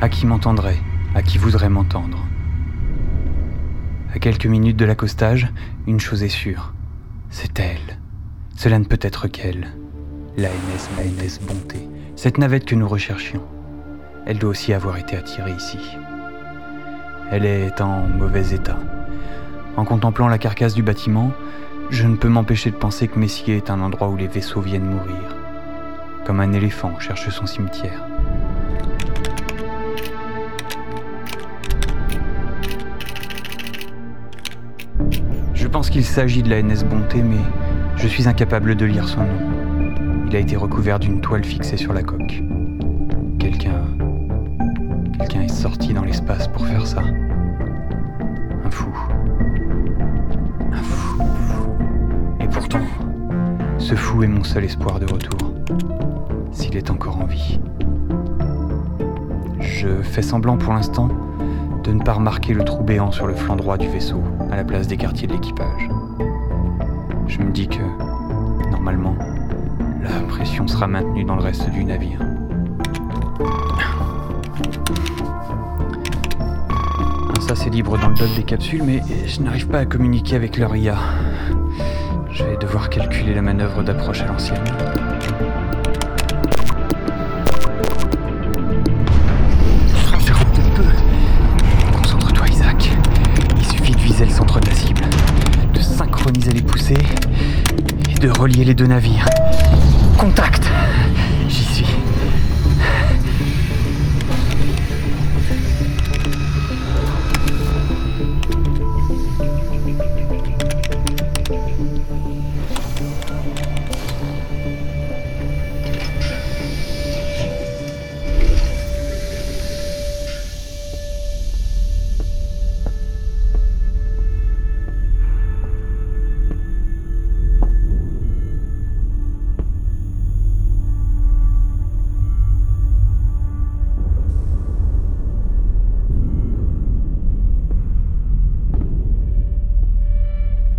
À qui m'entendrait À qui voudrait m'entendre À quelques minutes de l'accostage, une chose est sûre. C'est elle. Cela ne peut être qu'elle. L'ANS, l'ANS Bonté. Cette navette que nous recherchions. Elle doit aussi avoir été attirée ici. Elle est en mauvais état. En contemplant la carcasse du bâtiment, je ne peux m'empêcher de penser que Messier est un endroit où les vaisseaux viennent mourir. Comme un éléphant cherche son cimetière. Je pense qu'il s'agit de la NS Bonté, mais je suis incapable de lire son nom. Il a été recouvert d'une toile fixée sur la coque. Quelqu'un. Quelqu'un est sorti dans l'espace pour faire ça. Un fou. Un fou. Et pourtant, ce fou est mon seul espoir de retour. S'il est encore en vie. Je fais semblant pour l'instant de ne pas remarquer le trou béant sur le flanc droit du vaisseau, la place des quartiers de l'équipage. Je me dis que, normalement, la pression sera maintenue dans le reste du navire. Ça, c'est libre dans le dock des capsules, mais je n'arrive pas à communiquer avec leur IA. Je vais devoir calculer la manœuvre d'approche à l'ancienne. Relier les deux navires. Contact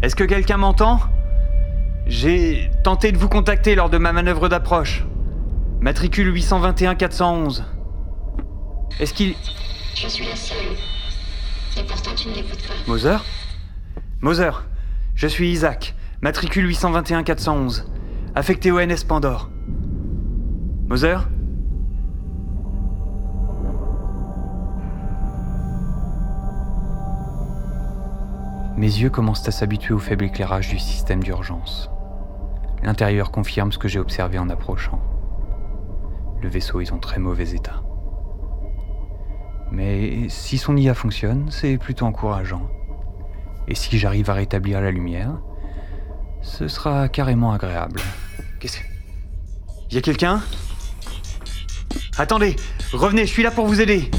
Est-ce que quelqu'un m'entend? J'ai tenté de vous contacter lors de ma manœuvre d'approche. Matricule 821-411. Est-ce qu'il... Je suis la seule. Et pourtant tu ne l'écoutes pas. Moser? Moser, je suis Isaac, matricule 821-411, affecté au NS Pandore. Moser? Mes yeux commencent à s'habituer au faible éclairage du système d'urgence. L'intérieur confirme ce que j'ai observé en approchant. Le vaisseau est en très mauvais état. Mais si son IA fonctionne, c'est plutôt encourageant. Et si j'arrive à rétablir la lumière, ce sera carrément agréable. Qu'est-ce que... Y a quelqu'un? Attendez, revenez, je suis là pour vous aider.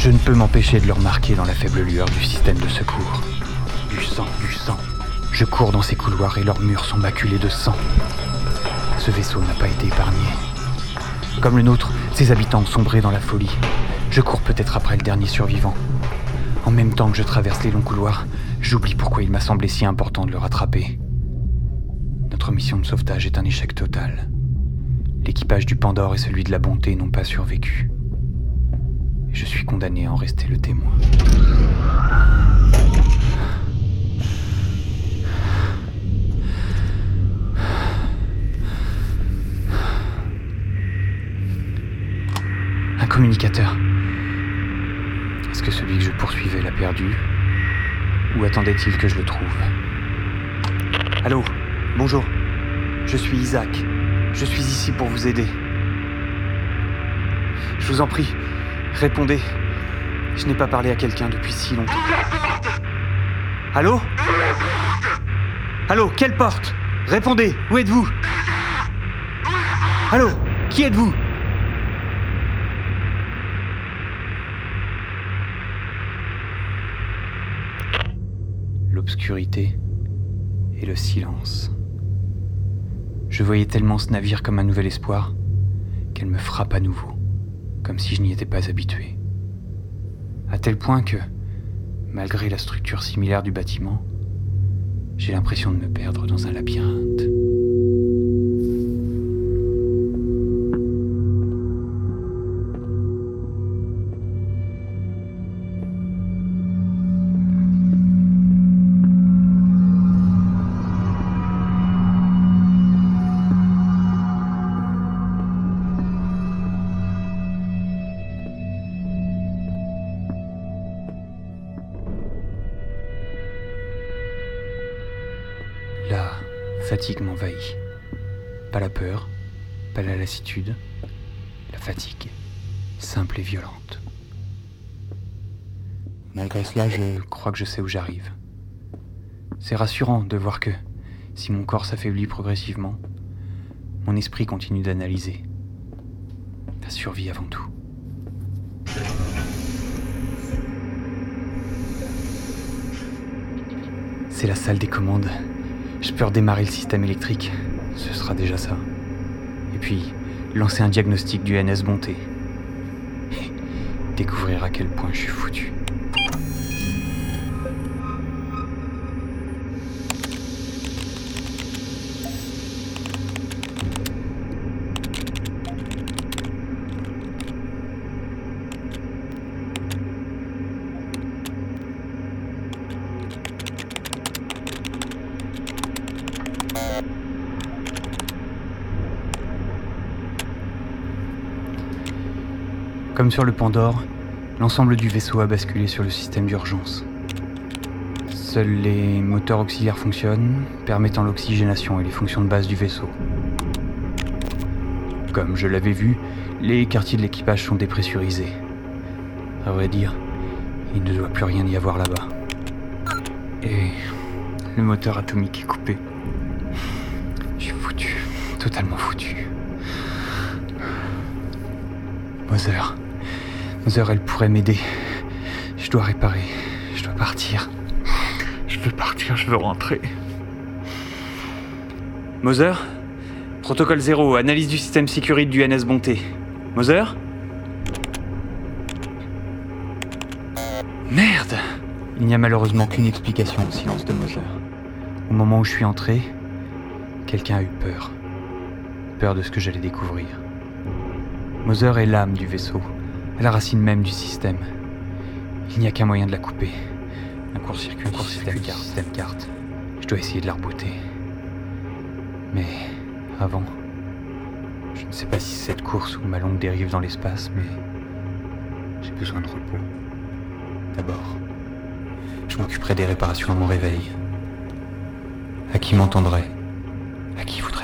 Je ne peux m'empêcher de le remarquer dans la faible lueur du système de secours. Du sang, du sang. Je cours dans ces couloirs et leurs murs sont maculés de sang. Ce vaisseau n'a pas été épargné. Comme le nôtre, ses habitants ont sombré dans la folie. Je cours peut-être après le dernier survivant. En même temps que je traverse les longs couloirs, j'oublie pourquoi il m'a semblé si important de le rattraper. Notre mission de sauvetage est un échec total. L'équipage du Pandore et celui de la Bonté n'ont pas survécu. Je suis condamné à en rester le témoin. Un communicateur. Est-ce que celui que je poursuivais l'a perdu? Ou attendait-il que je le trouve? Allô? Bonjour. Je suis Isaac. Je suis ici pour vous aider. Je vous en prie, Répondez. Je n'ai pas parlé à quelqu'un depuis si longtemps. Allô Allô, quelle porte? Répondez, où êtes-vous? Allô, qui êtes-vous? L'obscurité et le silence. Je voyais tellement ce navire comme un nouvel espoir qu'elle me frappe à nouveau, comme si je n'y étais pas habitué. À tel point que, malgré la structure similaire du bâtiment, j'ai l'impression de me perdre dans un labyrinthe. Fatigue m'envahit. Pas la peur, pas la lassitude, la fatigue, simple et violente. Malgré cela, je crois que je sais où j'arrive. C'est rassurant de voir que, si mon corps s'affaiblit progressivement, mon esprit continue d'analyser. La survie avant tout. C'est la salle des commandes. Je peux redémarrer le système électrique. Ce sera déjà ça. Et puis, lancer un diagnostic du NS Bonté. Découvrir à quel point je suis foutu. Comme sur le Pandore, l'ensemble du vaisseau a basculé sur le système d'urgence. Seuls les moteurs auxiliaires fonctionnent, permettant l'oxygénation et les fonctions de base du vaisseau. Comme je l'avais vu, les quartiers de l'équipage sont dépressurisés. À vrai dire, il ne doit plus rien y avoir là-bas. Et le moteur atomique est coupé. Je suis foutu, totalement foutu. Mother. Mother, elle pourrait m'aider. Je dois réparer. Je dois partir. Je veux partir, je veux rentrer. Mother Protocole 0, analyse du système sécurité du NS Bonté. Mother Merde Il n'y a malheureusement qu'une explication au silence de Mother. Au moment où je suis entré, quelqu'un a eu peur. Peur de ce que j'allais découvrir. Mother est l'âme du vaisseau, à la racine même du système. Il n'y a qu'un moyen de la couper. Un court-circuit, un court-circuit, carte, système carte. Je dois essayer de la rebooter. Mais avant, je ne sais pas si c'est cette course ou ma longue dérive dans l'espace, mais j'ai besoin de repos. D'abord, je m'occuperai des réparations à mon réveil. À qui m'entendrait? À qui voudrait